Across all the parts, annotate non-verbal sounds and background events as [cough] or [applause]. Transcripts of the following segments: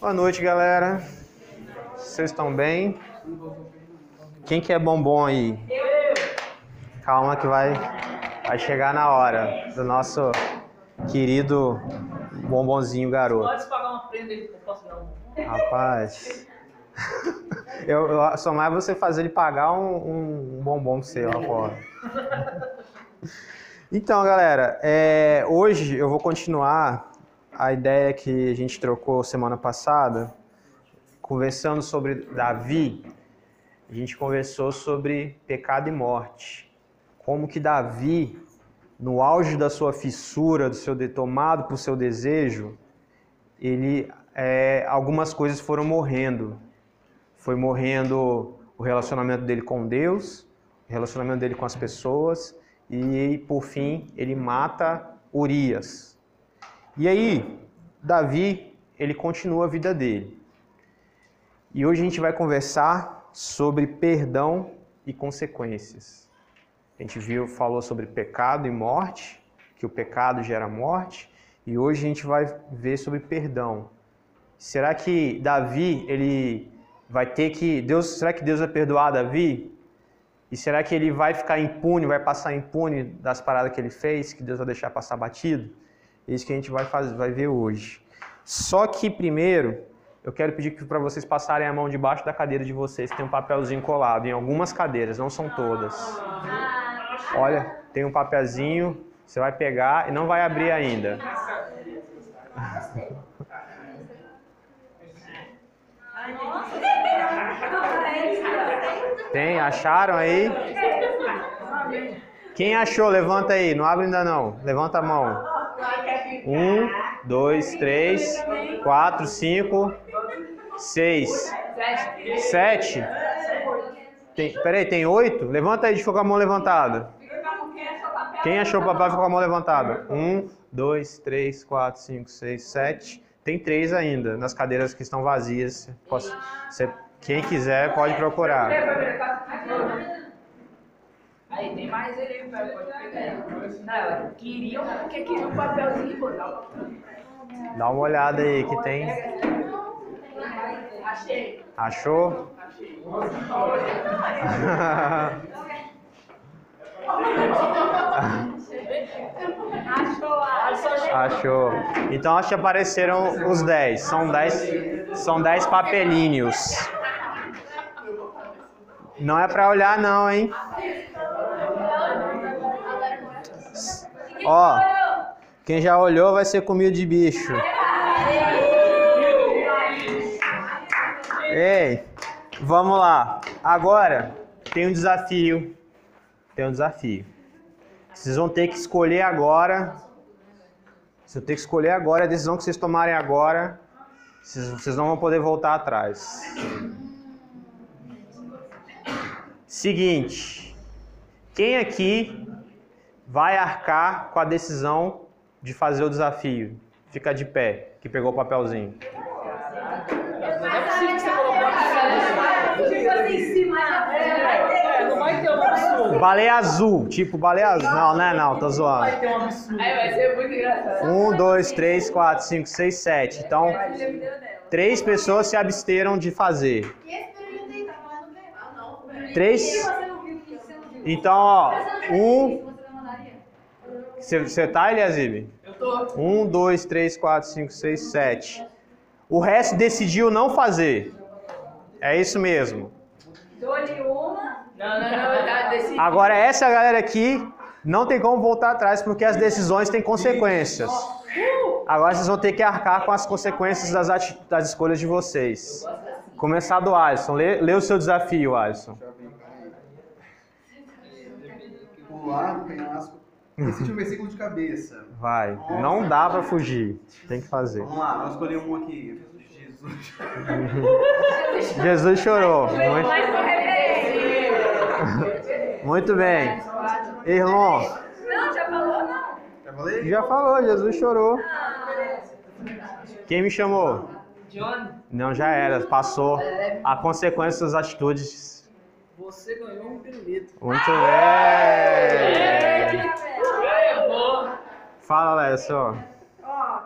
Boa noite, galera. Vocês estão bem? Quem quer bombom aí? Calma que vai, vai chegar na hora do nosso querido bombonzinho garoto. Pode pagar uma prenda aí que posso dar um. Rapaz, [laughs] eu, eu, só mais você fazer ele pagar um, um bombom seu lá fora. Então, galera, é, hoje eu vou continuar a ideia que a gente trocou semana passada, conversando sobre Davi. A gente conversou sobre pecado e morte. Como que Davi, no auge da sua fissura, do seu tomado por seu desejo, ele é, algumas coisas foram morrendo. Foi morrendo o relacionamento dele com Deus, o relacionamento dele com as pessoas, e por fim ele mata Urias. E aí, Davi, ele continua a vida dele. E hoje a gente vai conversar sobre perdão e consequências. A gente viu, falou sobre pecado e morte, que o pecado gera morte, e hoje a gente vai ver sobre perdão. Será que Davi, ele vai ter que Deus, será que Deus vai perdoar Davi? E será que ele vai ficar impune, vai passar impune das paradas que ele fez, que Deus vai deixar passar batido? É isso que a gente vai fazer, vai ver hoje. Só que primeiro, eu quero pedir para vocês passarem a mão debaixo da cadeira de vocês, tem um papelzinho colado em algumas cadeiras, não são todas. Olha, tem um papelzinho, você vai pegar e não vai abrir ainda. Tem, acharam aí? Quem achou? Levanta aí, não abre ainda não. Levanta a mão. Um, dois, três, quatro, cinco, seis, sete. Tem, peraí, tem oito? Levanta aí de ficar com a mão levantada. Quem achou o papel ficou com a mão levantada? Um, dois, três, quatro, cinco, seis, sete. Tem três ainda nas cadeiras que estão vazias. Posso, você, quem quiser pode procurar. Aí tem mais ele aí, pode pegar. Não, ela queria porque queria um papelzinho e botar. Dá uma olhada aí que tem. Achei. Achou? Achou. Então acho que apareceram os 10. São 10 são 10 papelinhos. Não é para olhar não, hein? Ó, quem já olhou vai ser comido de bicho. Ei, vamos lá. Agora tem um desafio. Tem um desafio. Vocês vão ter que escolher agora. Vocês vão ter que escolher agora a decisão que vocês tomarem agora. Vocês, vocês não vão poder voltar atrás. Seguinte. Quem aqui vai arcar com a decisão de fazer o desafio? Fica de pé, que pegou o papelzinho. É. Baleia azul, tipo baleia azul. Não, não é não, Não zoando. vai ter um absurdo. Aí vai ser muito engraçado. Um, dois, três, quatro, cinco, seis, sete. Então, três pessoas se absteram de fazer. Tá. Três. Então, ó, um. Você tá, Eliasib? Eu tô. Um, dois, três, quatro, cinco, seis, sete. O resto decidiu não fazer. É isso mesmo. Dou-lhe uma. Não, não, não, tá decidido. Agora, essa galera aqui não tem como voltar atrás porque as decisões têm consequências. Agora vocês vão ter que arcar com as consequências das, ati- das escolhas de vocês. Começar do Alisson. Lê, lê o seu desafio, Alisson. Pular no penhasco. Recite um versículo de cabeça. Vai. Não dá pra fugir. Tem que fazer. Vamos lá, vamos escolher um aqui. Jesus. [laughs] Jesus chorou. Muito, muito bem. Irmão, Não, já falou, não. Já falei? já falou, Jesus chorou. Quem me chamou? John, Não, já era, passou. A consequência das atitudes. você ganhou um pirulito. Muito bem. Fala, Lécio. Ó,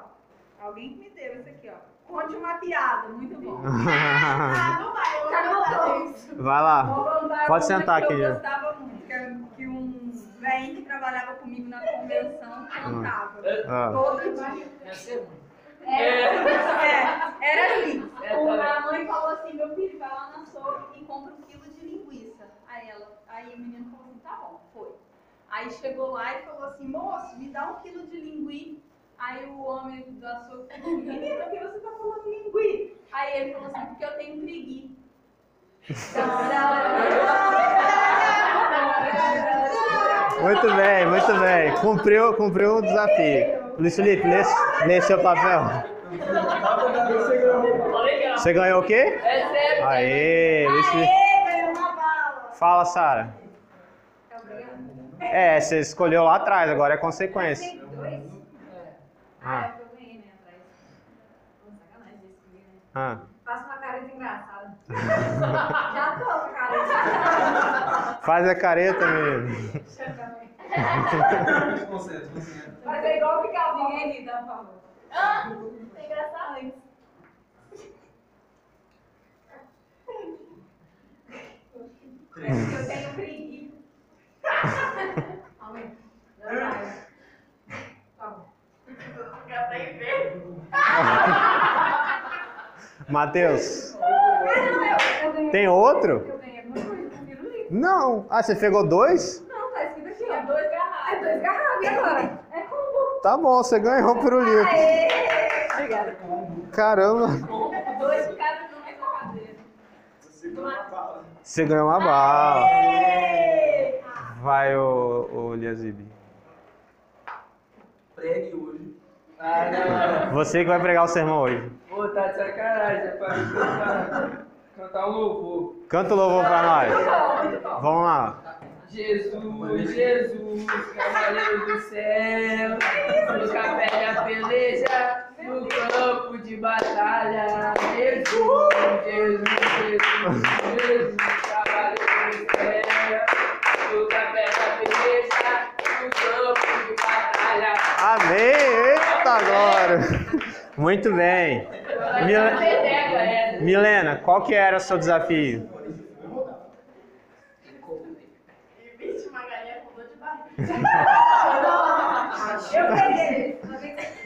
alguém que me deu isso aqui, ó. conte uma piada. Muito bom. [laughs] Vai não vai, eu já contou. lá. Vou contar Pode sentar aqui, Eu já. gostava muito, que, era- que um velhinho que trabalhava comigo na convenção cantava. Ah. Todo dia. Ser muito. É, é, era assim. É, tá a mãe falou assim, meu filho, vai lá na açougue e compra um quilo de linguiça. Aí ela, aí o menino falou assim, tá bom, foi. Aí chegou lá e falou assim, moço, me dá um quilo de linguiça. Aí o homem do açougue [laughs] falou, menino, por que você tá falando linguiça? Aí ele falou assim, porque eu tenho preguiça. Muito bem, muito bem. Cumpriu, cumpriu o desafio. Luiz Felipe, lê, lê seu papel. Você ganhou o quê? É. Aê, Luiz Felipe. Fala, Sara. É, você escolheu lá atrás, agora é consequência. Ah, é que eu ganhei, né, né? ah. Faça uma careta engraçada. [laughs] Já tô, cara. [laughs] Faz a careta, menino. [laughs] Concentra. Mas é igual ficar ninguém ri, dá favor. Ah, tem graça antes. Eu tenho preguiça. [laughs] Tá. [laughs] Matheus, tem outro? Eu ganhei alguma coisa com pirulito. Não. Ah, você pegou dois? Não, tá escrito aqui, ó. Dois garrafas. É dois garrafas. E agora? É combo. Tá bom, você ganhou por livro. Aê! Obrigada. Caramba. Dois ficaram no mesmo cadeira. Você ganhou uma bala. Vai, ô, ô Liazib. Pregue hoje. Ah, não. Você que vai pregar o sermão hoje. Pô, tá de sacanagem. É pra cantar, cantar um louvor. Canta o louvor pra nós. Vamos lá. Jesus, Jesus, cavaleiro do céu, no capé da peleja, no campo de batalha. Jesus, Jesus, Jesus, Muito bem. Mil-. Milena, qual que era o seu desafio?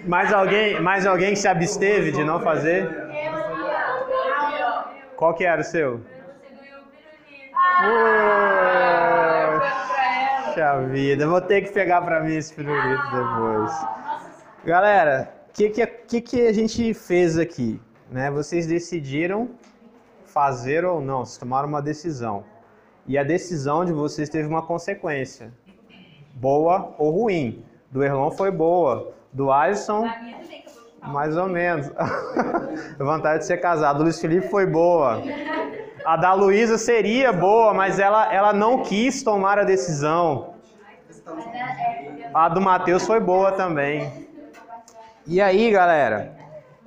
Mais alguém, mais alguém se absteve de não fazer? Qual que era o seu? Poxa vida, vou ter que pegar pra mim esse pirulito depois. Galera, o que, que, que, que a gente fez aqui? Né? Vocês decidiram fazer ou não, vocês tomaram uma decisão. E a decisão de vocês teve uma consequência. Boa ou ruim. Do Erlon foi boa. Do Alisson, A mais ou menos. [laughs] Vontade de ser casado. Do Luiz Felipe foi boa. A da Luísa seria boa, mas ela, ela não quis tomar a decisão. A do Matheus foi boa também. E aí, galera,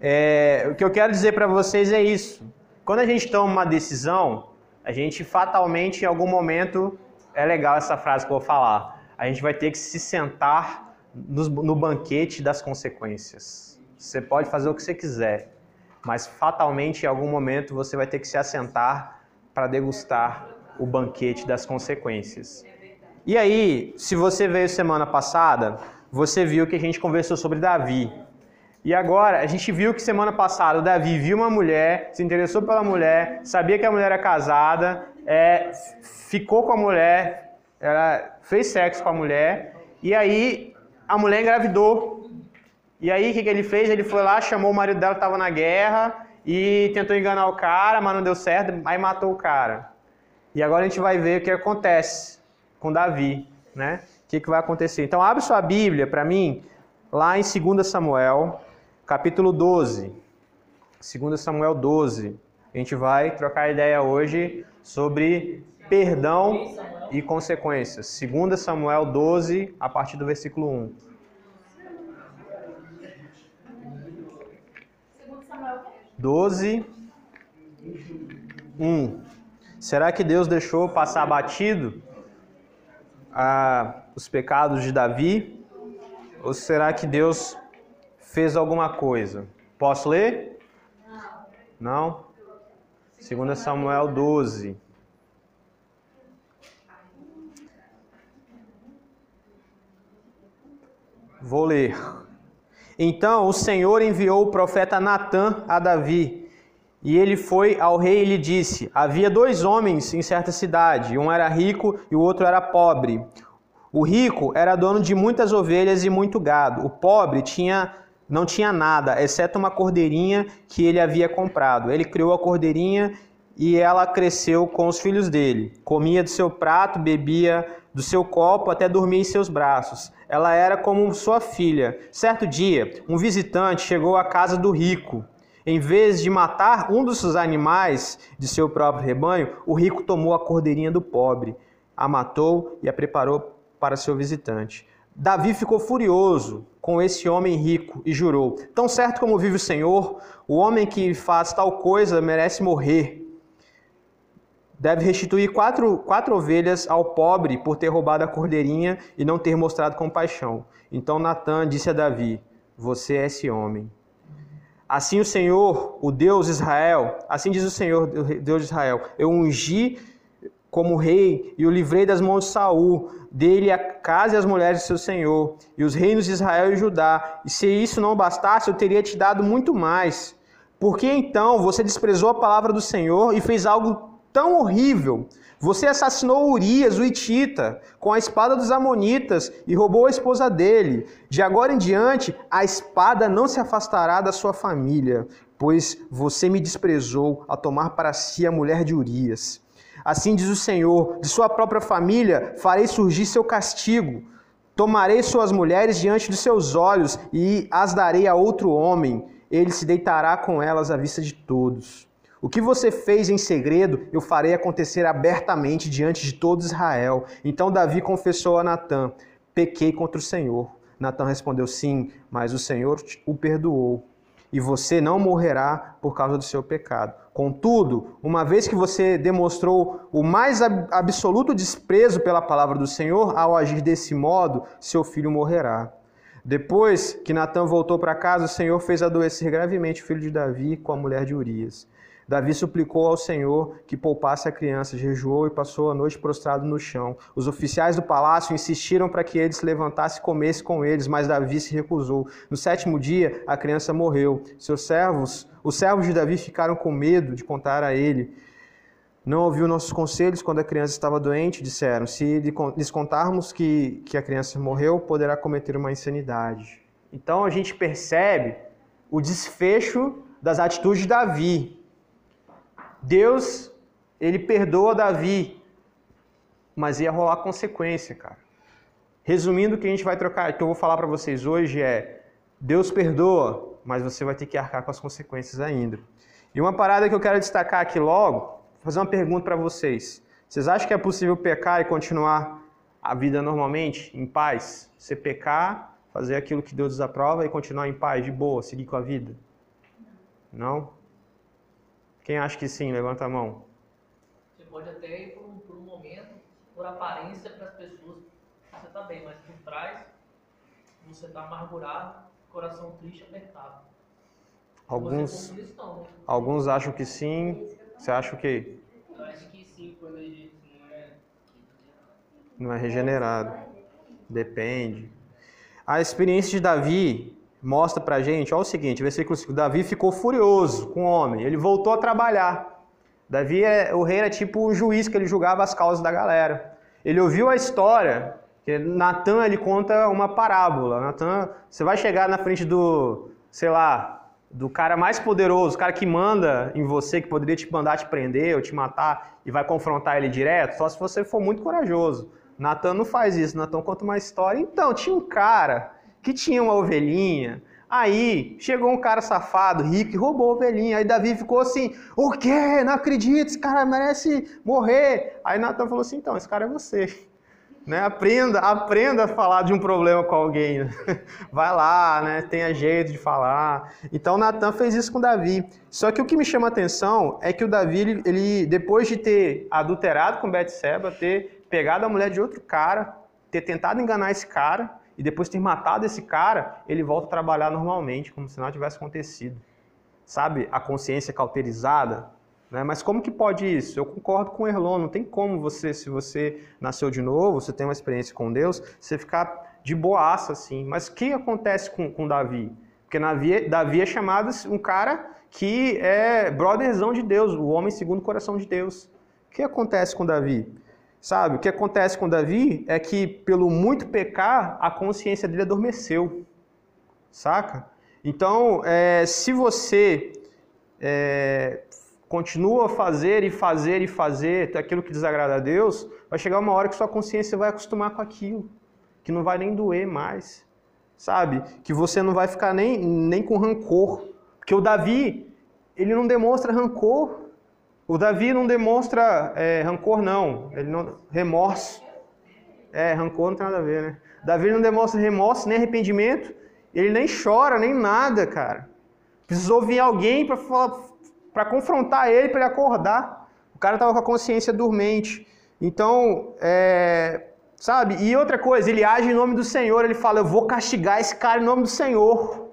é, o que eu quero dizer para vocês é isso. Quando a gente toma uma decisão, a gente fatalmente, em algum momento, é legal essa frase que eu vou falar. A gente vai ter que se sentar nos- no banquete das consequências. Você pode fazer o que você quiser, mas fatalmente, em algum momento, você vai ter que se assentar para degustar o banquete das consequências. E aí, se você veio semana passada, você viu que a gente conversou sobre Davi. E agora, a gente viu que semana passada o Davi viu uma mulher, se interessou pela mulher, sabia que a mulher era casada, é, ficou com a mulher, ela fez sexo com a mulher, e aí a mulher engravidou. E aí, o que, que ele fez? Ele foi lá, chamou o marido dela que estava na guerra e tentou enganar o cara, mas não deu certo, aí matou o cara. E agora a gente vai ver o que acontece com Davi, né? O que, que vai acontecer. Então, abre sua Bíblia para mim, lá em 2 Samuel, capítulo 12. 2 Samuel 12. A gente vai trocar ideia hoje sobre perdão e consequências. 2 Samuel 12, a partir do versículo 1. Segundo Samuel, 12, 1. Será que Deus deixou passar batido ah, os pecados de Davi? Ou será que Deus fez alguma coisa? Posso ler? Não? 2 Samuel 12. Vou ler. Então o Senhor enviou o profeta Natã a Davi. E ele foi ao rei e lhe disse: Havia dois homens em certa cidade, um era rico e o outro era pobre. O rico era dono de muitas ovelhas e muito gado. O pobre tinha não tinha nada, exceto uma cordeirinha que ele havia comprado. Ele criou a cordeirinha e ela cresceu com os filhos dele. Comia do seu prato, bebia do seu copo, até dormia em seus braços. Ela era como sua filha. Certo dia, um visitante chegou à casa do rico. Em vez de matar um dos seus animais de seu próprio rebanho, o rico tomou a cordeirinha do pobre, a matou e a preparou para seu visitante. Davi ficou furioso com esse homem rico e jurou: Tão certo como vive o Senhor, o homem que faz tal coisa merece morrer. Deve restituir quatro, quatro ovelhas ao pobre por ter roubado a cordeirinha e não ter mostrado compaixão. Então Natan disse a Davi: Você é esse homem. Assim o Senhor, o Deus Israel, assim diz o Senhor, Deus de Israel: Eu ungi como rei e o livrei das mãos de Saul, dele a casa e as mulheres de seu senhor, e os reinos de Israel e Judá. E se isso não bastasse, eu teria te dado muito mais. Por que então você desprezou a palavra do Senhor e fez algo tão horrível? Você assassinou Urias, o Itita, com a espada dos Amonitas e roubou a esposa dele. De agora em diante, a espada não se afastará da sua família, pois você me desprezou a tomar para si a mulher de Urias. Assim diz o Senhor: de sua própria família farei surgir seu castigo. Tomarei suas mulheres diante dos seus olhos e as darei a outro homem. Ele se deitará com elas à vista de todos. O que você fez em segredo, eu farei acontecer abertamente diante de todo Israel. Então Davi confessou a Natã: Pequei contra o Senhor. Natã respondeu: Sim, mas o Senhor o perdoou e você não morrerá por causa do seu pecado. Contudo, uma vez que você demonstrou o mais absoluto desprezo pela palavra do Senhor, ao agir desse modo, seu filho morrerá. Depois que Natan voltou para casa, o Senhor fez adoecer gravemente o filho de Davi com a mulher de Urias. Davi suplicou ao Senhor que poupasse a criança, jejuou e passou a noite prostrado no chão. Os oficiais do palácio insistiram para que ele se levantasse e comesse com eles, mas Davi se recusou. No sétimo dia, a criança morreu. Seus servos, os servos de Davi ficaram com medo de contar a ele. Não ouviu nossos conselhos quando a criança estava doente, disseram. Se lhes contarmos que, que a criança morreu, poderá cometer uma insanidade. Então a gente percebe o desfecho das atitudes de Davi. Deus, ele perdoa Davi, mas ia rolar consequência, cara. Resumindo, o que a gente vai trocar, que eu vou falar para vocês hoje é: Deus perdoa, mas você vai ter que arcar com as consequências ainda. E uma parada que eu quero destacar aqui logo, fazer uma pergunta para vocês. Vocês acham que é possível pecar e continuar a vida normalmente, em paz? Você pecar, fazer aquilo que Deus desaprova e continuar em paz, de boa, seguir com a vida? Não? Quem acha que sim? Levanta a mão. Você pode até ir por um, por um momento, por aparência para as pessoas, você está bem, mas por trás você está amargurado, coração triste, apertado. Alguns, alguns acham que sim. Você acha o quê? Eu acho que sim, quando a gente não é. Não é regenerado. Depende. A experiência de Davi mostra pra gente, olha o seguinte, versículo 5, Davi ficou furioso com o homem, ele voltou a trabalhar. Davi, é, o rei era tipo o juiz que ele julgava as causas da galera. Ele ouviu a história, que Natan ele conta uma parábola. Natan, você vai chegar na frente do, sei lá, do cara mais poderoso, o cara que manda em você, que poderia te mandar te prender ou te matar e vai confrontar ele direto, só se você for muito corajoso. Natan não faz isso, Natan conta uma história. Então, tinha um cara que tinha uma ovelhinha. Aí chegou um cara safado, rico, e roubou a ovelhinha. Aí Davi ficou assim: O quê? Não acredito, esse cara merece morrer. Aí Natan falou assim: Então, esse cara é você. Né? Aprenda, aprenda a falar de um problema com alguém. [laughs] Vai lá, né? tenha jeito de falar. Então Natan fez isso com Davi. Só que o que me chama a atenção é que o Davi, ele, ele depois de ter adulterado com Betseba, ter pegado a mulher de outro cara, ter tentado enganar esse cara, e depois de ter matado esse cara, ele volta a trabalhar normalmente, como se nada tivesse acontecido. sabe, a consciência cauterizada. Né? Mas como que pode isso? Eu concordo com o Erlon, não tem como você, se você nasceu de novo, você tem uma experiência com Deus, você ficar de boaça assim. Mas o que acontece com, com Davi? Porque Davi, Davi é chamado um cara que é brotherzão de Deus, o homem segundo o coração de Deus. O que acontece com Davi? Sabe, o que acontece com Davi é que, pelo muito pecar, a consciência dele adormeceu. Saca? Então, é, se você é, continua a fazer e fazer e fazer aquilo que desagrada a Deus, vai chegar uma hora que sua consciência vai acostumar com aquilo, que não vai nem doer mais, sabe? Que você não vai ficar nem, nem com rancor. Porque o Davi, ele não demonstra rancor. O Davi não demonstra é, rancor, não. Ele não. Remorso. É, rancor não tem nada a ver, né? Davi não demonstra remorso nem arrependimento. Ele nem chora, nem nada, cara. Precisou vir alguém para falar para confrontar ele, para ele acordar. O cara estava com a consciência dormente. Então, é, sabe? E outra coisa, ele age em nome do Senhor, ele fala: Eu vou castigar esse cara em nome do Senhor.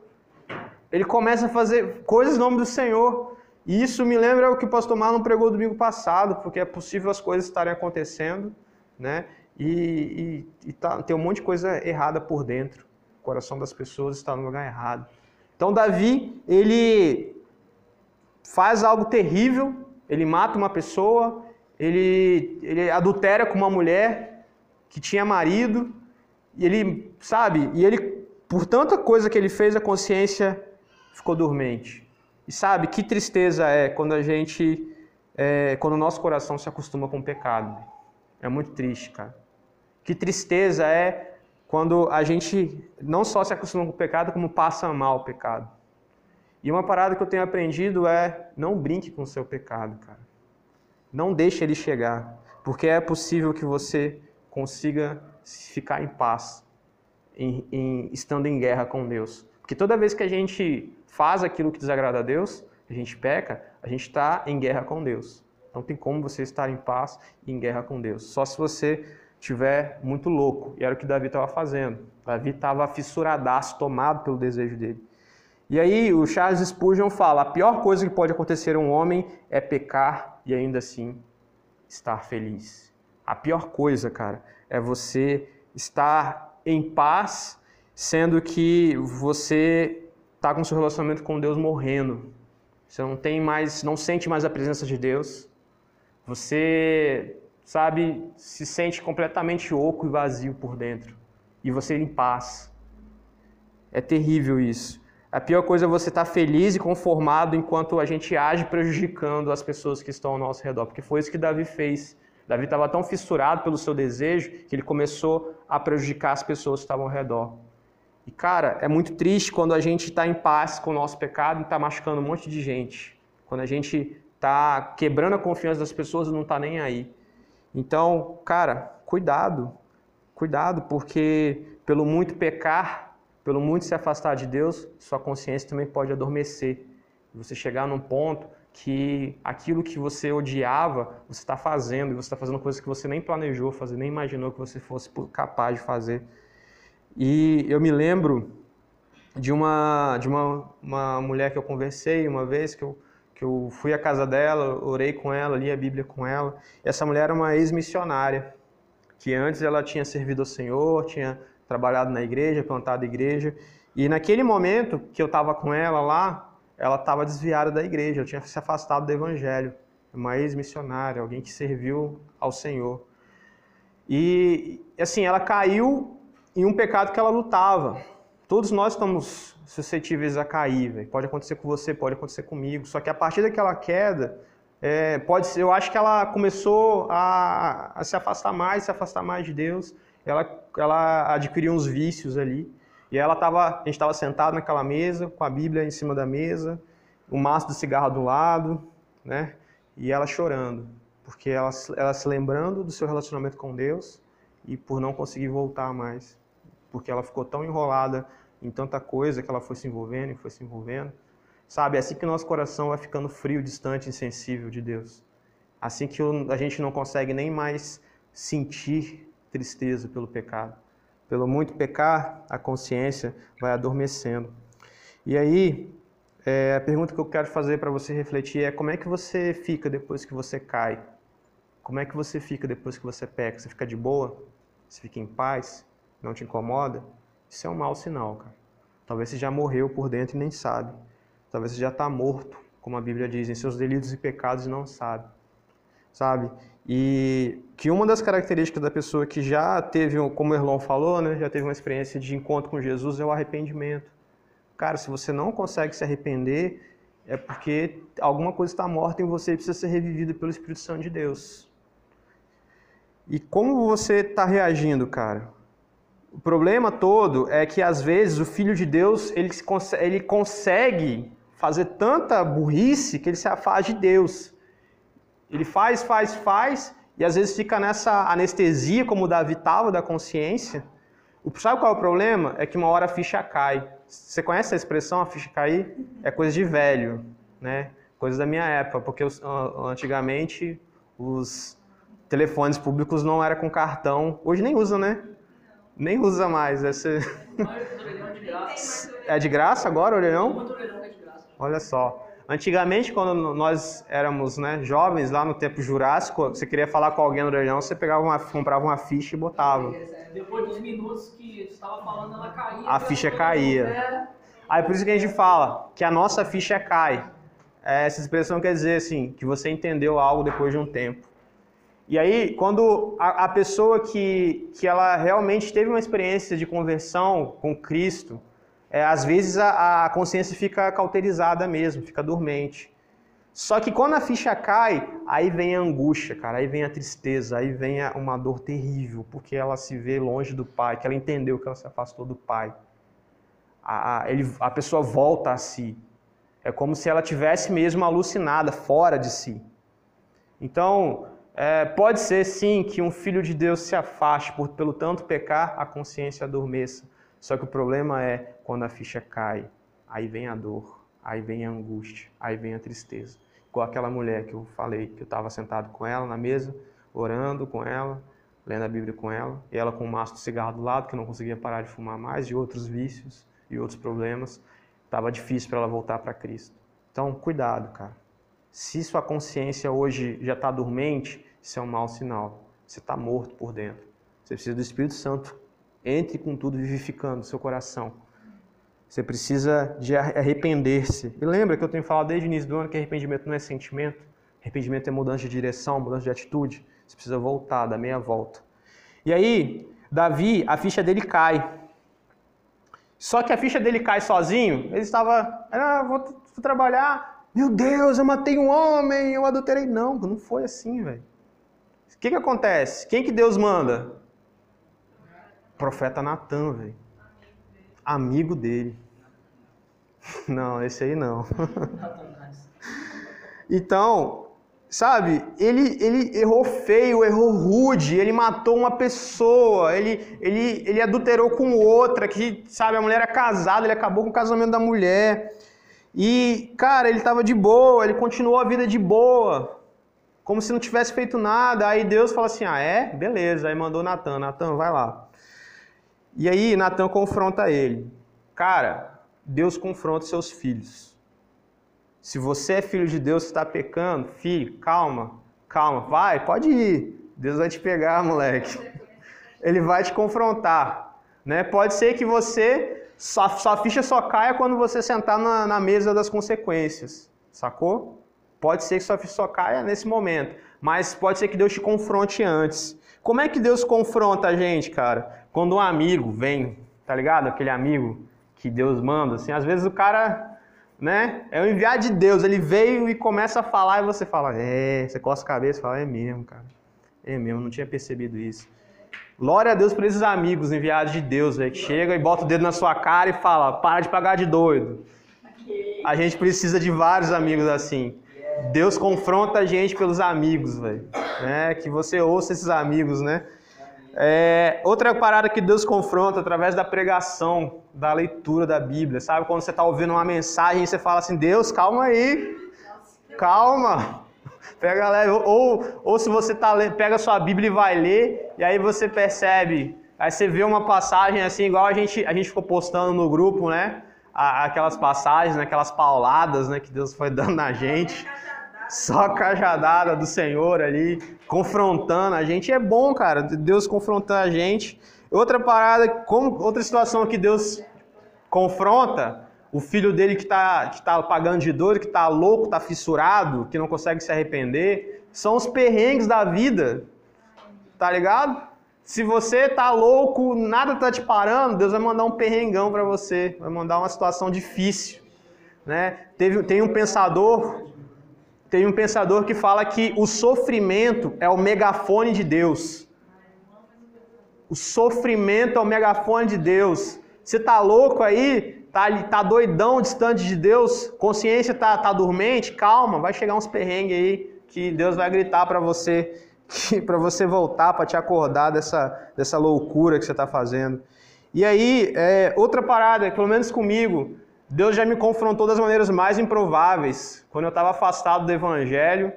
Ele começa a fazer coisas em nome do Senhor. E isso me lembra o que o pastor Marlon pregou domingo passado, porque é possível as coisas estarem acontecendo, né? E, e, e tá, tem um monte de coisa errada por dentro. O coração das pessoas está no lugar errado. Então, Davi, ele faz algo terrível, ele mata uma pessoa, ele, ele adultera com uma mulher que tinha marido, e ele, sabe, e ele, por tanta coisa que ele fez, a consciência ficou dormente. E sabe, que tristeza é quando a gente, é, quando o nosso coração se acostuma com o pecado. É muito triste, cara. Que tristeza é quando a gente não só se acostuma com o pecado, como passa mal o pecado. E uma parada que eu tenho aprendido é não brinque com o seu pecado, cara. Não deixe ele chegar, porque é possível que você consiga ficar em paz, em, em, estando em guerra com Deus. Porque toda vez que a gente faz aquilo que desagrada a Deus, a gente peca, a gente está em guerra com Deus. Não tem como você estar em paz e em guerra com Deus. Só se você estiver muito louco. E era o que Davi estava fazendo. Davi estava fissuradaço, tomado pelo desejo dele. E aí o Charles Spurgeon fala: a pior coisa que pode acontecer a um homem é pecar e ainda assim estar feliz. A pior coisa, cara, é você estar em paz, sendo que você está com seu relacionamento com Deus morrendo. Você não tem mais, não sente mais a presença de Deus. Você, sabe, se sente completamente oco e vazio por dentro. E você em paz. É terrível isso. A pior coisa é você estar feliz e conformado enquanto a gente age prejudicando as pessoas que estão ao nosso redor, porque foi isso que Davi fez. Davi estava tão fissurado pelo seu desejo que ele começou a prejudicar as pessoas que estavam ao redor. E cara, é muito triste quando a gente está em paz com o nosso pecado e está machucando um monte de gente. Quando a gente está quebrando a confiança das pessoas e não está nem aí. Então, cara, cuidado, cuidado, porque pelo muito pecar pelo muito se afastar de Deus, sua consciência também pode adormecer. Você chegar num ponto que aquilo que você odiava, você está fazendo, e você está fazendo coisas que você nem planejou fazer, nem imaginou que você fosse capaz de fazer. E eu me lembro de uma, de uma, uma mulher que eu conversei uma vez, que eu, que eu fui à casa dela, orei com ela, li a Bíblia com ela. E essa mulher era uma ex-missionária, que antes ela tinha servido ao Senhor, tinha trabalhado na igreja, plantado igreja. E naquele momento que eu estava com ela lá, ela estava desviada da igreja, ela tinha se afastado do evangelho. Uma ex-missionária, alguém que serviu ao Senhor. E assim, ela caiu em um pecado que ela lutava. Todos nós estamos suscetíveis a cair, véio. pode acontecer com você, pode acontecer comigo. Só que a partir daquela queda, é, pode ser, eu acho que ela começou a, a se afastar mais, se afastar mais de Deus ela, ela adquiriu uns vícios ali. E ela tava, a gente estava sentado naquela mesa, com a Bíblia em cima da mesa, o maço de cigarro do lado, né? E ela chorando, porque ela, ela se lembrando do seu relacionamento com Deus e por não conseguir voltar mais, porque ela ficou tão enrolada em tanta coisa que ela foi se envolvendo e foi se envolvendo. Sabe, é assim que o nosso coração vai ficando frio, distante, insensível de Deus. Assim que a gente não consegue nem mais sentir tristeza pelo pecado. Pelo muito pecar, a consciência vai adormecendo. E aí, é, a pergunta que eu quero fazer para você refletir é como é que você fica depois que você cai? Como é que você fica depois que você peca? Você fica de boa? Você fica em paz? Não te incomoda? Isso é um mau sinal, cara. Talvez você já morreu por dentro e nem sabe. Talvez você já está morto, como a Bíblia diz, em seus delitos e pecados e não sabe. Sabe? E que uma das características da pessoa que já teve, como o Erlon falou, né, já teve uma experiência de encontro com Jesus é o arrependimento. Cara, se você não consegue se arrepender, é porque alguma coisa está morta em você e precisa ser revivida pelo Espírito Santo de Deus. E como você está reagindo, cara? O problema todo é que às vezes o Filho de Deus ele, consegue fazer tanta burrice que ele se afasta de Deus. Ele faz, faz, faz e às vezes fica nessa anestesia, como o Davi estava, da consciência. Sabe qual é o problema? É que uma hora a ficha cai. Você conhece a expressão, a ficha cair? É coisa de velho, né? Coisa da minha época, porque antigamente os telefones públicos não era com cartão. Hoje nem usa, né? Nem usa mais. Esse... É de graça agora, orelhão? Olha só. Antigamente, quando nós éramos né, jovens, lá no tempo jurássico, você queria falar com alguém no orelhão, você pegava uma, comprava uma ficha e botava. Depois dos minutos que você estava falando, ela caía. A ficha caía. Aí por isso que a gente fala que a nossa ficha cai. Essa expressão quer dizer assim, que você entendeu algo depois de um tempo. E aí, quando a, a, pessoa que, que ela realmente teve uma experiência de conversão com Cristo, é, às vezes a, a consciência fica cauterizada mesmo, fica dormente. Só que quando a ficha cai, aí vem a angústia, cara, aí vem a tristeza, aí vem uma dor terrível, porque ela se vê longe do pai, que ela entendeu que ela se afastou do pai. A, a, ele, a pessoa volta a si. É como se ela tivesse mesmo alucinada, fora de si. Então, é, pode ser sim que um filho de Deus se afaste por pelo tanto pecar, a consciência adormeça. Só que o problema é quando a ficha cai, aí vem a dor, aí vem a angústia, aí vem a tristeza. Igual aquela mulher que eu falei, que eu estava sentado com ela na mesa, orando com ela, lendo a Bíblia com ela, e ela com um maço de cigarro do lado, que não conseguia parar de fumar mais, de outros vícios e outros problemas. Estava difícil para ela voltar para Cristo. Então, cuidado, cara. Se sua consciência hoje já está dormente, isso é um mau sinal. Você está morto por dentro. Você precisa do Espírito Santo. Entre com tudo vivificando seu coração. Você precisa de arrepender-se. E lembra que eu tenho falado desde o início do ano que arrependimento não é sentimento. Arrependimento é mudança de direção, mudança de atitude. Você precisa voltar, dar meia volta. E aí, Davi, a ficha dele cai. Só que a ficha dele cai sozinho. Ele estava, ah, vou, vou trabalhar. Meu Deus, eu matei um homem, eu adulterei. Não, não foi assim, velho. O que, que acontece? Quem que Deus manda? Profeta Natan, velho. Amigo dele. [laughs] Não, esse aí não. [laughs] então, sabe, ele, ele errou feio, errou rude, ele matou uma pessoa, ele, ele, ele adulterou com outra, que, sabe, a mulher era casada, ele acabou com o casamento da mulher. E, cara, ele estava de boa, ele continuou a vida de boa como se não tivesse feito nada. Aí Deus fala assim: ah, é? Beleza. Aí mandou Natan: Natan, vai lá. E aí Natan confronta ele. Cara, Deus confronta seus filhos. Se você é filho de Deus, está pecando, filho, calma, calma, vai, pode ir. Deus vai te pegar, [laughs] moleque. Ele vai te confrontar. Né? Pode ser que você, sua, sua ficha só caia quando você sentar na, na mesa das consequências. Sacou? Pode ser que sua ficha só caia nesse momento, mas pode ser que Deus te confronte antes. Como é que Deus confronta a gente, cara? Quando um amigo vem, tá ligado? Aquele amigo que Deus manda, assim, às vezes o cara, né, é o enviado de Deus, ele veio e começa a falar e você fala, é, você coça a cabeça e fala, é mesmo, cara. É mesmo, não tinha percebido isso. Glória a Deus por esses amigos enviados de Deus, véio, que chega e bota o dedo na sua cara e fala, para de pagar de doido. A gente precisa de vários amigos assim. Deus confronta a gente pelos amigos, velho. Né? Que você ouça esses amigos, né? É, outra parada que Deus confronta através da pregação, da leitura da Bíblia, sabe? Quando você está ouvindo uma mensagem e você fala assim, Deus, calma aí, calma, pega leve. Ou, ou se você tá, pega sua Bíblia e vai ler, e aí você percebe, aí você vê uma passagem assim, igual a gente, a gente ficou postando no grupo, né? aquelas passagens, né, aquelas pauladas né, que Deus foi dando na gente. Só cajadada do Senhor ali, confrontando a gente. É bom, cara, Deus confrontar a gente. Outra parada, como, outra situação que Deus confronta, o filho dele que está que tá pagando de dor, que está louco, está fissurado, que não consegue se arrepender, são os perrengues da vida. Tá ligado? Se você tá louco, nada tá te parando, Deus vai mandar um perrengão para você, vai mandar uma situação difícil, né? Teve, tem um pensador, tem um pensador que fala que o sofrimento é o megafone de Deus. O sofrimento é o megafone de Deus. Você tá louco aí, tá, tá doidão, distante de Deus, consciência tá, tá dormente, calma, vai chegar uns perrengues aí que Deus vai gritar para você, para você voltar, para te acordar dessa, dessa loucura que você tá fazendo. E aí, é, outra parada, pelo menos comigo, Deus já me confrontou das maneiras mais improváveis. Quando eu estava afastado do Evangelho,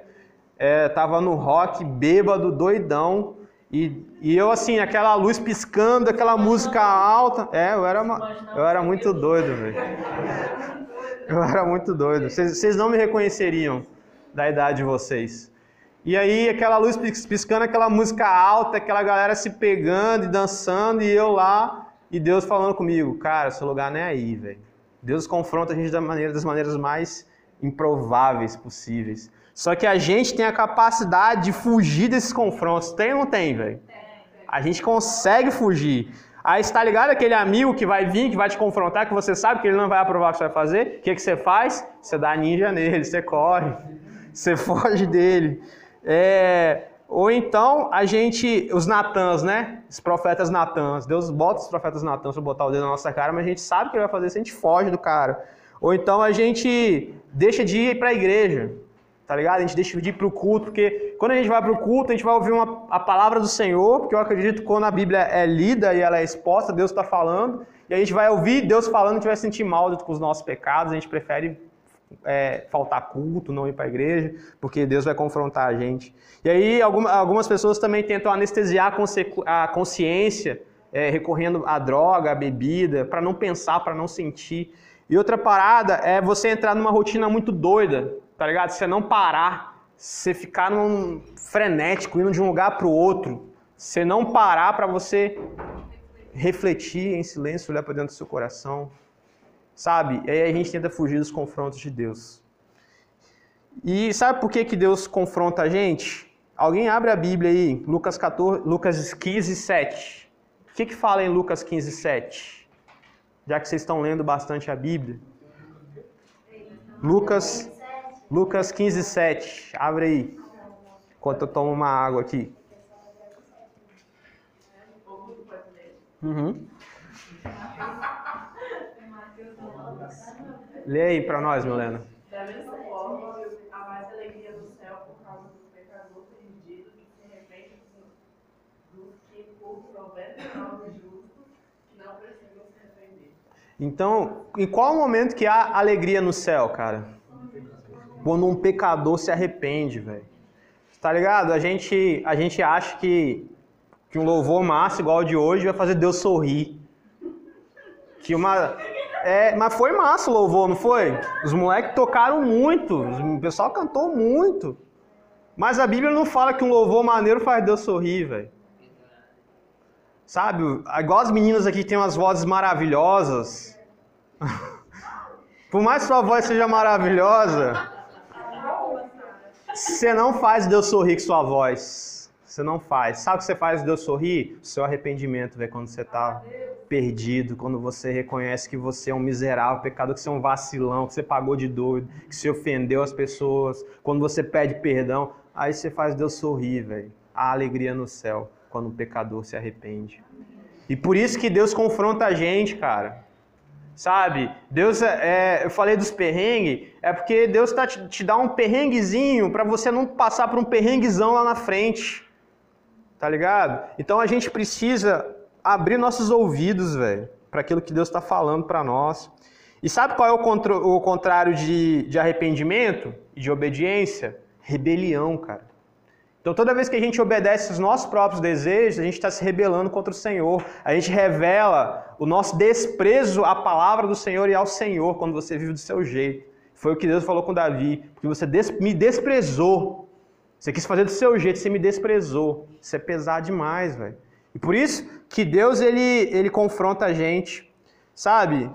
estava no rock, bêbado, doidão, e, e eu assim, aquela luz piscando, aquela música alta. É, eu era, eu era muito doido, velho. Eu era muito doido. Vocês não me reconheceriam da idade de vocês. E aí, aquela luz pis- piscando, aquela música alta, aquela galera se pegando e dançando, e eu lá, e Deus falando comigo, cara, seu lugar não é aí, velho. Deus confronta a gente da maneira, das maneiras mais improváveis possíveis. Só que a gente tem a capacidade de fugir desses confrontos. Tem ou não tem, velho? A gente consegue fugir. Aí está ligado aquele amigo que vai vir, que vai te confrontar, que você sabe que ele não vai aprovar o que você vai fazer. O que, que você faz? Você dá ninja nele, você corre, [laughs] você foge dele. É, Ou então a gente, os Natãs, né? Os profetas Natãs. Deus bota os profetas Natãs para botar o dedo na nossa cara, mas a gente sabe que ele vai fazer isso, a gente foge do cara. Ou então a gente deixa de ir para a igreja, tá ligado? A gente deixa de ir para o culto, porque quando a gente vai para o culto, a gente vai ouvir uma, a palavra do Senhor, porque eu acredito que quando a Bíblia é lida e ela é exposta, Deus está falando, e a gente vai ouvir Deus falando, a gente vai sentir mal com os nossos pecados, a gente prefere é, faltar culto, não ir para a igreja, porque Deus vai confrontar a gente. E aí alguma- algumas pessoas também tentam anestesiar a consciência, é, recorrendo à droga, à bebida, para não pensar, para não sentir. E outra parada é você entrar numa rotina muito doida, tá ligado? Você não parar, você ficar num frenético, indo de um lugar para o outro, você não parar para você refletir em silêncio, olhar para dentro do seu coração, sabe? E aí a gente tenta fugir dos confrontos de Deus. E sabe por que, que Deus confronta a gente? Alguém abre a Bíblia aí, Lucas, 14, Lucas 15, 7. O que, que fala em Lucas 15, 7? Já que vocês estão lendo bastante a Bíblia. Lucas, Lucas 15, 7. Abre aí. Enquanto eu tomo uma água aqui. Uhum. Lê aí pra nós, Milena. Da mesma forma, há mais alegria no céu por causa do pecador perdido que se arrepende do que por 99 justos que não precisam se arrepender. Então, em qual momento que há alegria no céu, cara? Quando um pecador se arrepende, velho. Tá ligado? A gente, a gente acha que, que um louvor massa igual o de hoje vai fazer Deus sorrir. Que uma. É, mas foi massa o louvor, não foi? Os moleques tocaram muito, o pessoal cantou muito. Mas a Bíblia não fala que um louvor maneiro faz Deus sorrir, velho. Sabe? Igual as meninas aqui têm umas vozes maravilhosas. [laughs] Por mais que sua voz seja maravilhosa, você não faz Deus sorrir com sua voz. Você não faz. Sabe o que você faz Deus sorrir? O seu arrependimento, velho, quando você tá perdido, quando você reconhece que você é um miserável pecador, que você é um vacilão, que você pagou de doido, que você ofendeu as pessoas, quando você pede perdão, aí você faz Deus sorrir, velho. Há alegria no céu quando o pecador se arrepende. E por isso que Deus confronta a gente, cara. Sabe? Deus, é, eu falei dos perrengues, é porque Deus tá te, te dá um perrenguezinho para você não passar por um perrenguezão lá na frente. Tá ligado? Então a gente precisa abrir nossos ouvidos, velho, para aquilo que Deus está falando para nós. E sabe qual é o, o contrário de, de arrependimento e de obediência? Rebelião, cara. Então, toda vez que a gente obedece os nossos próprios desejos, a gente está se rebelando contra o Senhor. A gente revela o nosso desprezo à palavra do Senhor e ao Senhor quando você vive do seu jeito. Foi o que Deus falou com Davi, porque você me desprezou. Você quis fazer do seu jeito, você me desprezou. Isso é pesado demais, velho. E por isso que Deus ele, ele confronta a gente, sabe?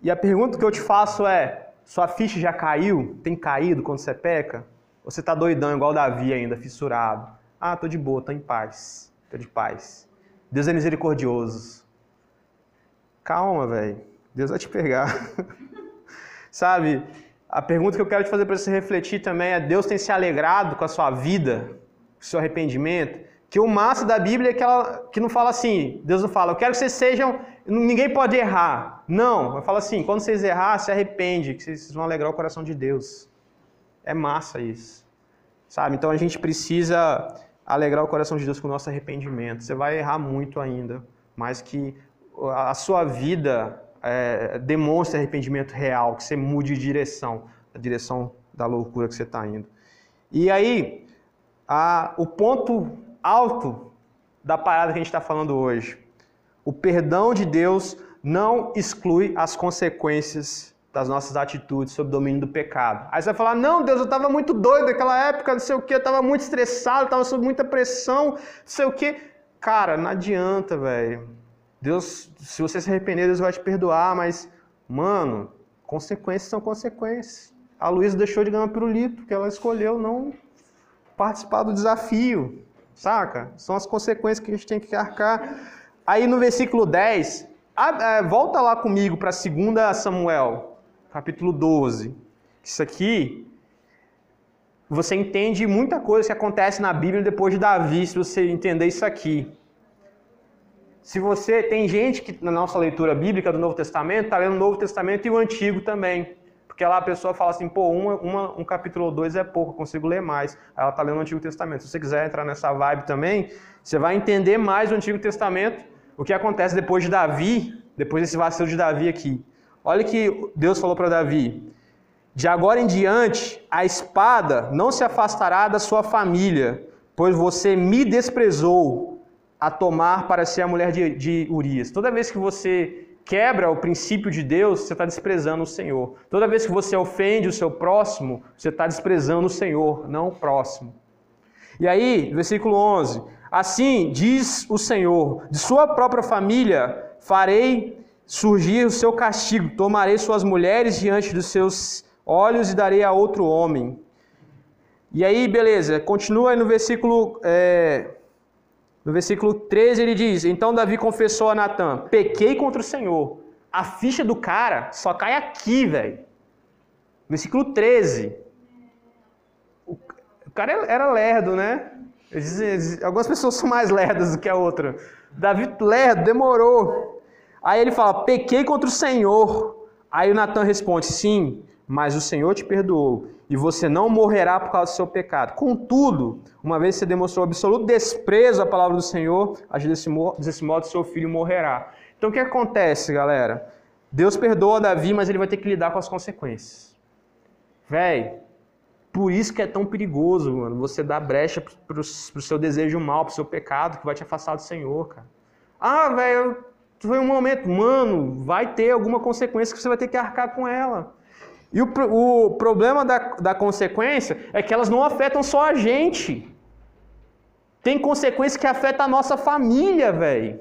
E a pergunta que eu te faço é: sua ficha já caiu? Tem caído quando você peca? Ou você tá doidão igual Davi ainda, fissurado? Ah, tô de boa, tô em paz. Tô de paz. Deus é misericordioso. Calma, velho. Deus vai te pegar. [laughs] sabe? A pergunta que eu quero te fazer para você refletir também é: Deus tem se alegrado com a sua vida, com o seu arrependimento? Que o massa da Bíblia é que, ela, que não fala assim, Deus não fala, eu quero que vocês sejam, ninguém pode errar. Não, vai falar assim, quando vocês errar, se arrepende, que vocês vão alegrar o coração de Deus. É massa isso. Sabe? Então a gente precisa alegrar o coração de Deus com o nosso arrependimento. Você vai errar muito ainda, mas que a sua vida é, demonstre arrependimento real, que você mude de direção, a direção da loucura que você está indo. E aí, a, o ponto alto da parada que a gente está falando hoje. O perdão de Deus não exclui as consequências das nossas atitudes sob o domínio do pecado. Aí você vai falar: não, Deus, eu estava muito doido naquela época, não sei o que, eu estava muito estressado, estava sob muita pressão, não sei o que. Cara, não adianta, velho. Deus, se você se arrepender, Deus vai te perdoar, mas, mano, consequências são consequências. A Luísa deixou de ganhar pirulito, porque ela escolheu não participar do desafio, saca? São as consequências que a gente tem que arcar. Aí no versículo 10, é, volta lá comigo para 2 Samuel, capítulo 12. Isso aqui, você entende muita coisa que acontece na Bíblia depois de Davi, se você entender isso aqui. Se você tem gente que na nossa leitura bíblica do Novo Testamento está lendo o Novo Testamento e o Antigo também. Porque lá a pessoa fala assim, pô, uma, uma, um capítulo ou dois é pouco, eu consigo ler mais. Aí ela está lendo o Antigo Testamento. Se você quiser entrar nessa vibe também, você vai entender mais o Antigo Testamento, o que acontece depois de Davi, depois desse vacilo de Davi aqui. Olha que Deus falou para Davi: De agora em diante, a espada não se afastará da sua família, pois você me desprezou a tomar para ser a mulher de, de Urias. Toda vez que você quebra o princípio de Deus, você está desprezando o Senhor. Toda vez que você ofende o seu próximo, você está desprezando o Senhor, não o próximo. E aí, versículo 11: Assim diz o Senhor: de sua própria família farei surgir o seu castigo, tomarei suas mulheres diante dos seus olhos e darei a outro homem. E aí, beleza, continua aí no versículo. É no versículo 13 ele diz: Então Davi confessou a Natã: Pequei contra o Senhor. A ficha do cara só cai aqui, velho. Versículo 13. O cara era lerdo, né? Algumas pessoas são mais lerdas do que a outra. Davi lerdo, demorou. Aí ele fala: Pequei contra o Senhor. Aí o Natan responde: Sim, mas o Senhor te perdoou e você não morrerá por causa do seu pecado. Contudo, uma vez você demonstrou absoluto desprezo à palavra do Senhor, desse modo seu filho morrerá. Então o que acontece, galera? Deus perdoa Davi, mas ele vai ter que lidar com as consequências. Véi, por isso que é tão perigoso, mano, você dar brecha pro, pro seu desejo mal, pro seu pecado, que vai te afastar do Senhor, cara. Ah, velho, foi um momento, mano, vai ter alguma consequência que você vai ter que arcar com ela. E o, o problema da, da consequência é que elas não afetam só a gente. Tem consequência que afeta a nossa família, velho.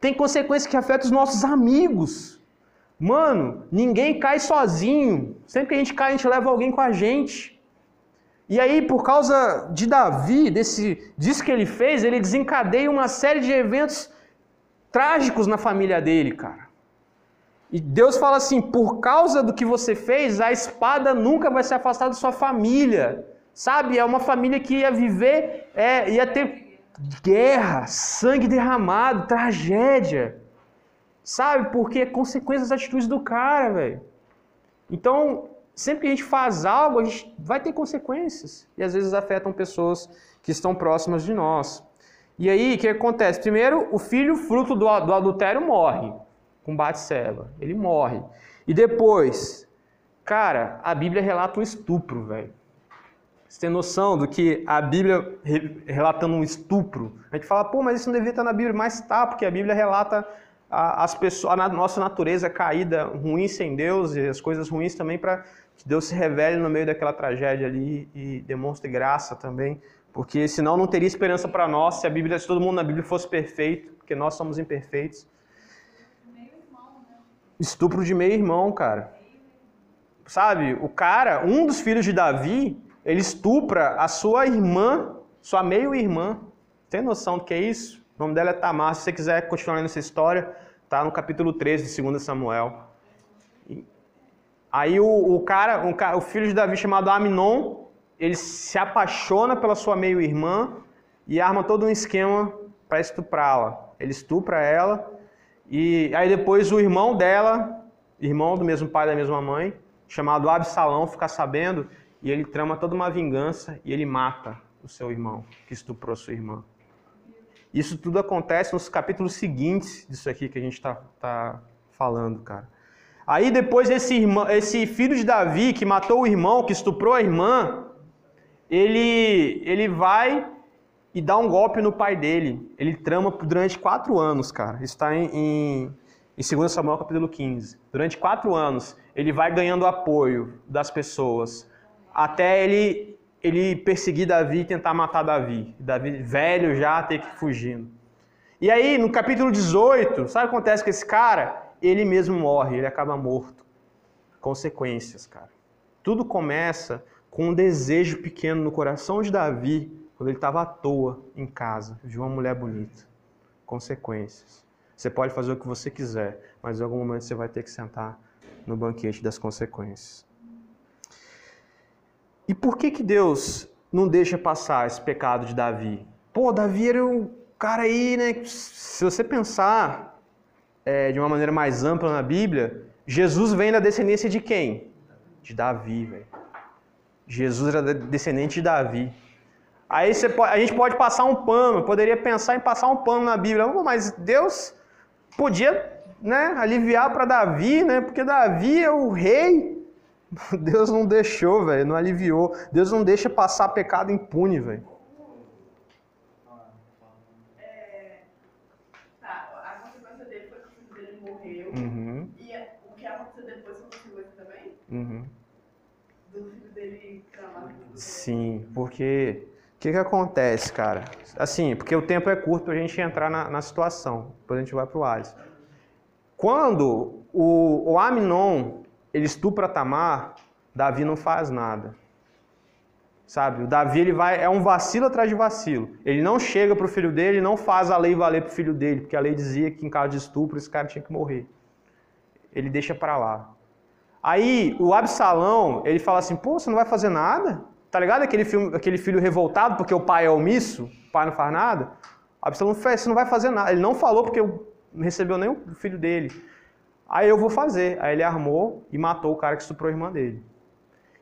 Tem consequência que afeta os nossos amigos. Mano, ninguém cai sozinho. Sempre que a gente cai, a gente leva alguém com a gente. E aí, por causa de Davi, desse, disso que ele fez, ele desencadeia uma série de eventos trágicos na família dele, cara. E Deus fala assim: por causa do que você fez, a espada nunca vai se afastar da sua família. Sabe? É uma família que ia viver, é, ia ter guerra, sangue derramado, tragédia. Sabe? Porque é consequência das atitudes do cara, velho. Então, sempre que a gente faz algo, a gente vai ter consequências. E às vezes afetam pessoas que estão próximas de nós. E aí, o que acontece? Primeiro, o filho fruto do, do adultério morre com Batseba. Ele morre. E depois, cara, a Bíblia relata um estupro, velho. Você tem noção do que a Bíblia re- relatando um estupro? A gente fala, pô, mas isso não devia estar na Bíblia, mas está, porque a Bíblia relata a, as pessoas, a nossa natureza caída, ruim sem Deus e as coisas ruins também para que Deus se revele no meio daquela tragédia ali e demonstre graça também, porque senão não teria esperança para nós se a Bíblia, se todo mundo na Bíblia fosse perfeito, porque nós somos imperfeitos. Estupro de meio irmão, cara. Sabe, o cara, um dos filhos de Davi, ele estupra a sua irmã, sua meio-irmã. Tem noção do que é isso? O nome dela é Tamar. Se você quiser continuar lendo essa história, tá no capítulo 13 de 2 Samuel. Aí o, o cara, um o filho de Davi chamado Aminon, ele se apaixona pela sua meio-irmã e arma todo um esquema para estuprá-la. Ele estupra ela e aí depois o irmão dela, irmão do mesmo pai da mesma mãe, chamado Absalão, fica sabendo e ele trama toda uma vingança e ele mata o seu irmão que estuprou sua irmã. Isso tudo acontece nos capítulos seguintes disso aqui que a gente está tá falando, cara. Aí depois esse, irmão, esse filho de Davi que matou o irmão, que estuprou a irmã, ele, ele vai e dá um golpe no pai dele. Ele trama durante quatro anos, cara. Isso está em, em, em 2 Samuel capítulo 15. Durante quatro anos, ele vai ganhando apoio das pessoas, até ele, ele perseguir Davi e tentar matar Davi. Davi, velho já, ter que fugindo. E aí, no capítulo 18, sabe o que acontece com esse cara? Ele mesmo morre, ele acaba morto. Consequências, cara. Tudo começa com um desejo pequeno no coração de Davi, quando ele estava à toa em casa, de uma mulher bonita. Consequências. Você pode fazer o que você quiser, mas em algum momento você vai ter que sentar no banquete das consequências. E por que que Deus não deixa passar esse pecado de Davi? Pô, Davi era um cara aí, né? Se você pensar é, de uma maneira mais ampla na Bíblia, Jesus vem da descendência de quem? De Davi, velho. Jesus era descendente de Davi. Aí você pode, a gente pode passar um pano, poderia pensar em passar um pano na Bíblia, mas Deus podia né, aliviar para Davi, né? Porque Davi é o rei. [laughs] Deus não deixou, velho, não aliviou. Deus não deixa passar pecado impune, velho. Tá, a consequência dele foi que o filho dele morreu. Uhum, E é- o que aconteceu depois também? uhum. Do filho dele clamar. Sim, porque que, que acontece, cara? Assim, porque o tempo é curto pra gente entrar na, na situação. Depois a gente vai pro Alisson. Quando o, o Aminon ele estupra Tamar, Davi não faz nada. Sabe? O Davi ele vai é um vacilo atrás de vacilo. Ele não chega pro filho dele, não faz a lei valer pro filho dele, porque a lei dizia que em caso de estupro esse cara tinha que morrer. Ele deixa pra lá. Aí o Absalão, ele fala assim: pô, você não vai fazer nada? Tá ligado aquele, filme, aquele filho revoltado porque o pai é omisso, o pai não faz nada? Absalão fez, você não vai fazer nada. Ele não falou porque não recebeu nem o filho dele. Aí eu vou fazer. Aí ele armou e matou o cara que estuprou a irmã dele.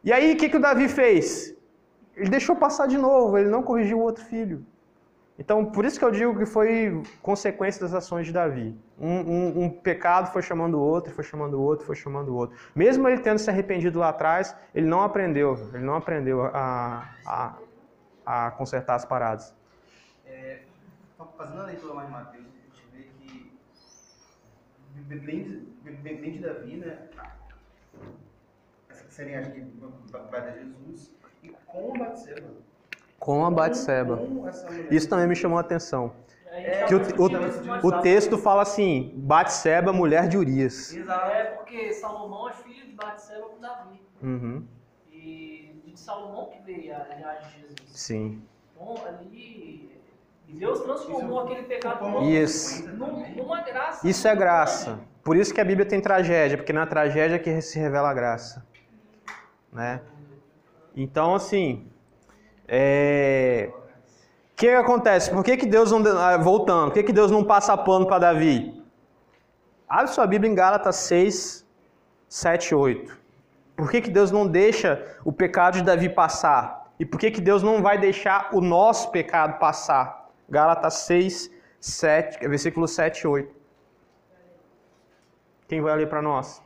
E aí o que, que o Davi fez? Ele deixou passar de novo, ele não corrigiu o outro filho. Então, por isso que eu digo que foi consequência das ações de Davi. Um, um- um pecado foi chamando o outro, foi chamando o outro, foi chamando o outro. Mesmo ele tendo se arrependido lá atrás, ele não aprendeu, ele não aprendeu a, a, a consertar as paradas. É, fazendo a leitura lá em Mateus, a gente vê que bem de, bem, de Davi, né? Essa seria, acho que, vai Jesus. E com Batseba. Com a Batseba. Isso também me chamou a atenção. É, Que o, o, o texto fala assim, Batseba, mulher de Urias. Exato. É porque Salomão é filho de Batseba com Davi. Uhum, E de Salomão que veio a linhagem de Jesus. sim. Então ali. Deus transformou aquele pecado Isso. num- numa graça. Isso é graça. Por isso que a Bíblia tem tragédia, porque na tragédia é que se revela a graça. Né? Então, assim, é... o que, acontece? Por que, que Deus não. ah, Voltando, por que, que Deus não passa pano para Davi? Abre sua Bíblia em Gálatas 6, 7, 8. Por que, que Deus não deixa o pecado de Davi passar? E por que, que Deus não vai deixar o nosso pecado passar? Gálatas 6, 7, versículo 7 e 8. Quem vai ler para nós?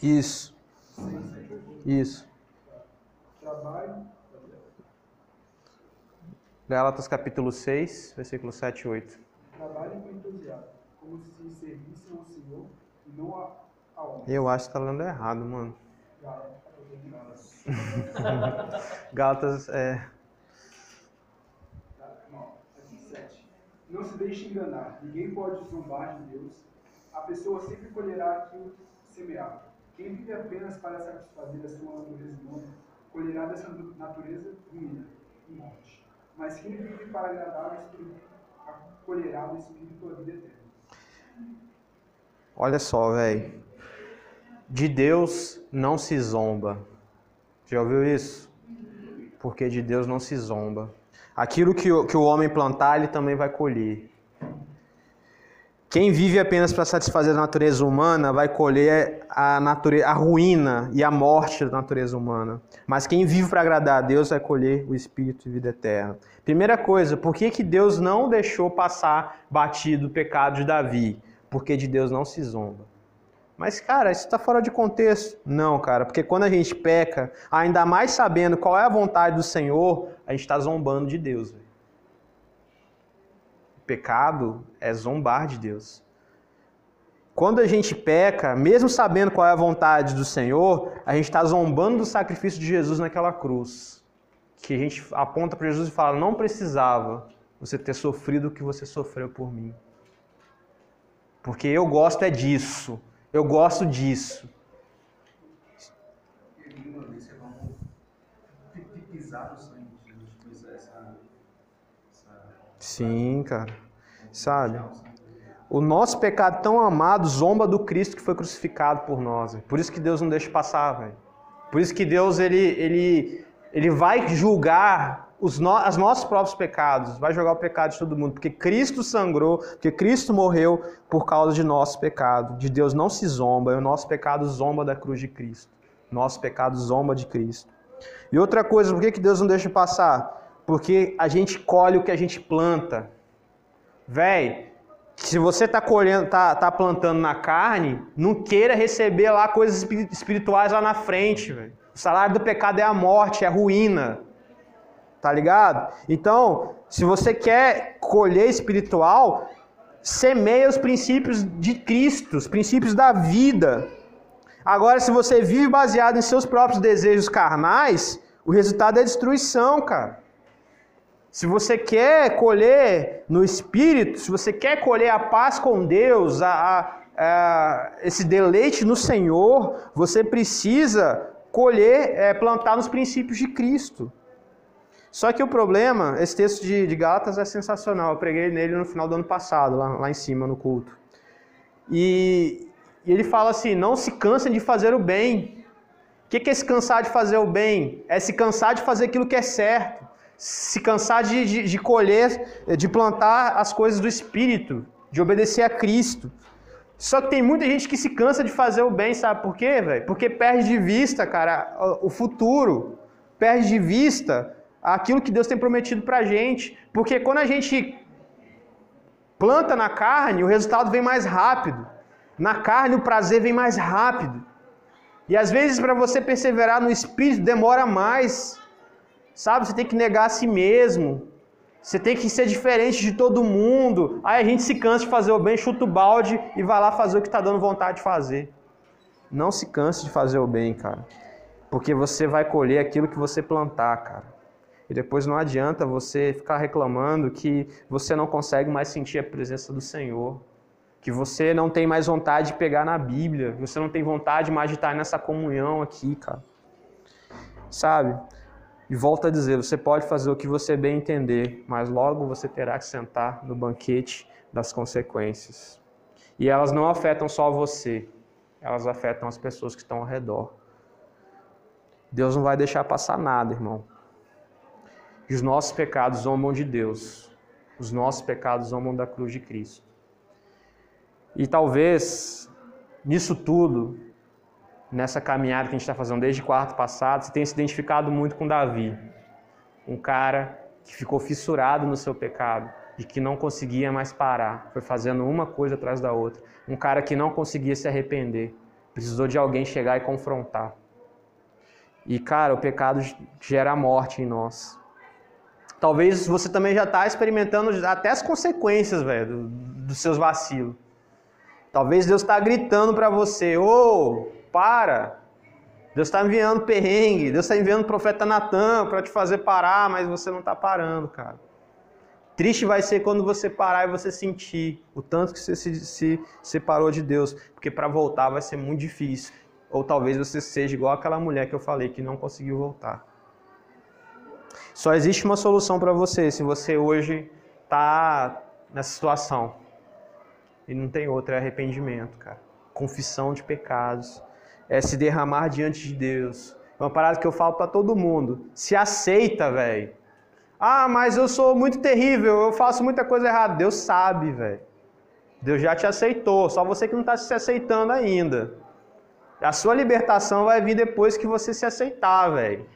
Isso. Isso. Gálatas capítulo 6, versículo 7 e 8. Trabalhem com entusiasmo, como se servissem ao Senhor e não a, a homens. Eu acho que tá lendo errado, mano. Gálatas, tô em Gálatas. É. Tá, sete. Não se deixe enganar, ninguém pode zombar de Deus. A pessoa sempre colherá aquilo que semear. Quem vive apenas para satisfazer a sua natureza humana, colherá dessa natureza ruína e morte. Mas quem vive para agradar o Espírito, colherá do Espírito a vida eterna. Olha só, velho. De Deus não se zomba. Já ouviu isso? Porque de Deus não se zomba. Aquilo que o, que o homem plantar, ele também vai colher. Quem vive apenas para satisfazer a natureza humana vai colher a, natureza, a ruína e a morte da natureza humana. Mas quem vive para agradar a Deus vai colher o espírito de vida eterna. Primeira coisa, por que, que Deus não deixou passar batido o pecado de Davi? Porque de Deus não se zomba. Mas, cara, isso está fora de contexto. Não, cara, porque quando a gente peca, ainda mais sabendo qual é a vontade do Senhor, a gente está zombando de Deus. Véio. Pecado é zombar de Deus. Quando a gente peca, mesmo sabendo qual é a vontade do Senhor, a gente está zombando do sacrifício de Jesus naquela cruz. Que a gente aponta para Jesus e fala: não precisava você ter sofrido o que você sofreu por mim. Porque eu gosto é disso. Eu gosto disso. E uma vez que vamos pisar no sangue de Jesus, pois essa, essa Sim, cara. Sabe? O nosso pecado tão amado zomba do Cristo que foi crucificado por nós. véio. Por isso que Deus não deixa passar, velho. Por isso que Deus ele, ele, ele vai julgar os no, as nossos próprios pecados, vai jogar o pecado de todo mundo, porque Cristo sangrou, porque Cristo morreu por causa de nosso pecado. De Deus não se zomba, o nosso pecado zomba da cruz de Cristo. Nosso pecado zomba de Cristo. E outra coisa, por que, que Deus não deixa passar? Porque a gente colhe o que a gente planta. Véi, se você está colhendo, tá, tá plantando na carne, não queira receber lá coisas espiri- espirituais lá na frente, velho. O salário do pecado é a morte, é a ruína. Tá ligado? Então, se você quer colher espiritual, semeia os princípios de Cristo, os princípios da vida. Agora, se você vive baseado em seus próprios desejos carnais, o resultado é destruição, cara. Se você quer colher no Espírito, se você quer colher a paz com Deus, a, a- esse deleite no Senhor, você precisa colher, é, plantar nos princípios de Cristo. Só que o problema, esse texto de, de Gálatas é sensacional. Eu preguei nele no final do ano passado, lá, lá em cima no culto. E, e ele fala assim: não se cansem de fazer o bem. O que que é se cansar de fazer o bem? É se cansar de fazer aquilo que é certo. Se cansar de, de, de colher, de plantar as coisas do Espírito, de obedecer a Cristo. Só que tem muita gente que se cansa de fazer o bem, sabe por quê, velho? Porque perde de vista, cara, o o futuro. Perde de vista aquilo que Deus tem prometido pra gente. Porque quando a gente planta na carne, o resultado vem mais rápido. Na carne, o prazer vem mais rápido. E às vezes, para você perseverar no espírito, demora mais. Sabe? Você tem que negar a si mesmo. Você tem que ser diferente de todo mundo. Aí a gente se cansa de fazer o bem, chuta o balde e vai lá fazer o que está dando vontade de fazer. Não se canse de fazer o bem, cara. Porque você vai colher aquilo que você plantar, cara. E depois não adianta você ficar reclamando que você não consegue mais sentir a presença do Senhor. Que você não tem mais vontade de pegar na Bíblia. Você não tem vontade mais de estar nessa comunhão aqui, cara. Sabe? E volto a dizer, você pode fazer o que você bem entender, mas logo você terá que sentar no banquete das consequências. E elas não afetam só você, elas afetam as pessoas que estão ao redor. Deus não vai deixar passar nada, irmão. E os nossos pecados zombam de Deus. Os nossos pecados zombam da cruz de Cristo. E talvez, nisso tudo, nessa caminhada que a gente está fazendo desde quarto passado, você tenha se identificado muito com Davi. Um cara que ficou fissurado no seu pecado e que não conseguia mais parar. Foi fazendo uma coisa atrás da outra. Um cara que não conseguia se arrepender. Precisou de alguém chegar e confrontar. E, cara, o pecado gera morte em nós. Talvez você também já está experimentando até as consequências, velho, do- dos seus vacilos. Talvez Deus está gritando para você: ô, para! Deus está enviando perrengue, Deus está enviando o profeta Natan para te fazer parar, mas você não está parando, cara. Triste vai ser quando você parar e você sentir o tanto que você se, se separou de Deus, porque para voltar vai ser muito difícil. Ou talvez você seja igual aquela mulher que eu falei que não conseguiu voltar. Só existe uma solução para você se você hoje está nessa situação. E não tem outra, é arrependimento, cara. Confissão de pecados. É se derramar diante de Deus. É uma parada que eu falo para todo mundo. Se aceita, velho. Ah, mas eu sou muito terrível, eu faço muita coisa errada. Deus sabe, velho. Deus já te aceitou, só você que não está se aceitando ainda. A sua libertação vai vir depois que você se aceitar, velho.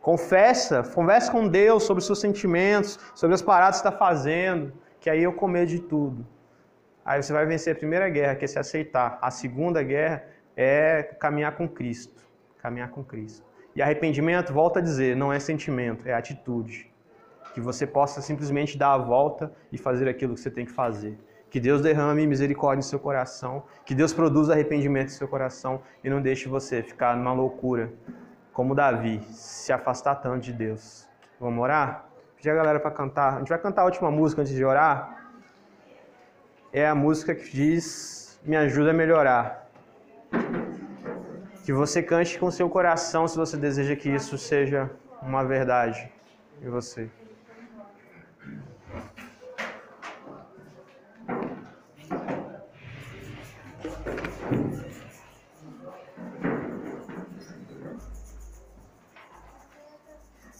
Confessa, conversa com Deus sobre os seus sentimentos, sobre as paradas que está fazendo, que aí eu comer de tudo. Aí você vai vencer a primeira guerra, que é se aceitar. A segunda guerra é caminhar com Cristo. Caminhar com Cristo. E arrependimento, volta a dizer, não é sentimento, é atitude. Que você possa simplesmente dar a volta e fazer aquilo que você tem que fazer. Que Deus derrame misericórdia no seu coração, que Deus produza arrependimento no seu coração e não deixe você ficar numa loucura, como Davi, se afastar tanto de Deus. Vamos orar? Pedir a galera para cantar. A gente vai cantar a última música antes de orar. É a música que diz: Me ajuda a melhorar. Que você cante com seu coração se você deseja que isso seja uma verdade em você.